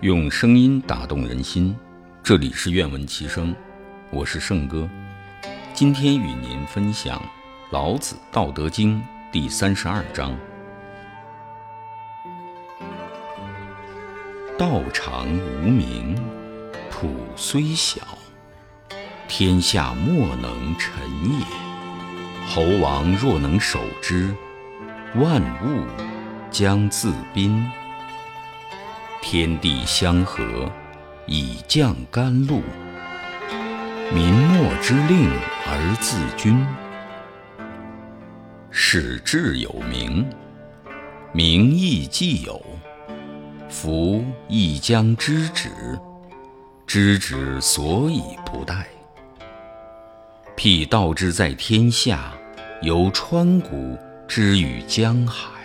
用声音打动人心，这里是愿闻其声，我是圣哥。今天与您分享《老子·道德经》第三十二章：道常无名，普虽小，天下莫能臣也。侯王若能守之，万物将自宾。天地相合，以降甘露；民莫之令而自君。使至有名，名亦既有，夫亦将知止。知止所以不殆。辟道之在天下，由川谷之于江海。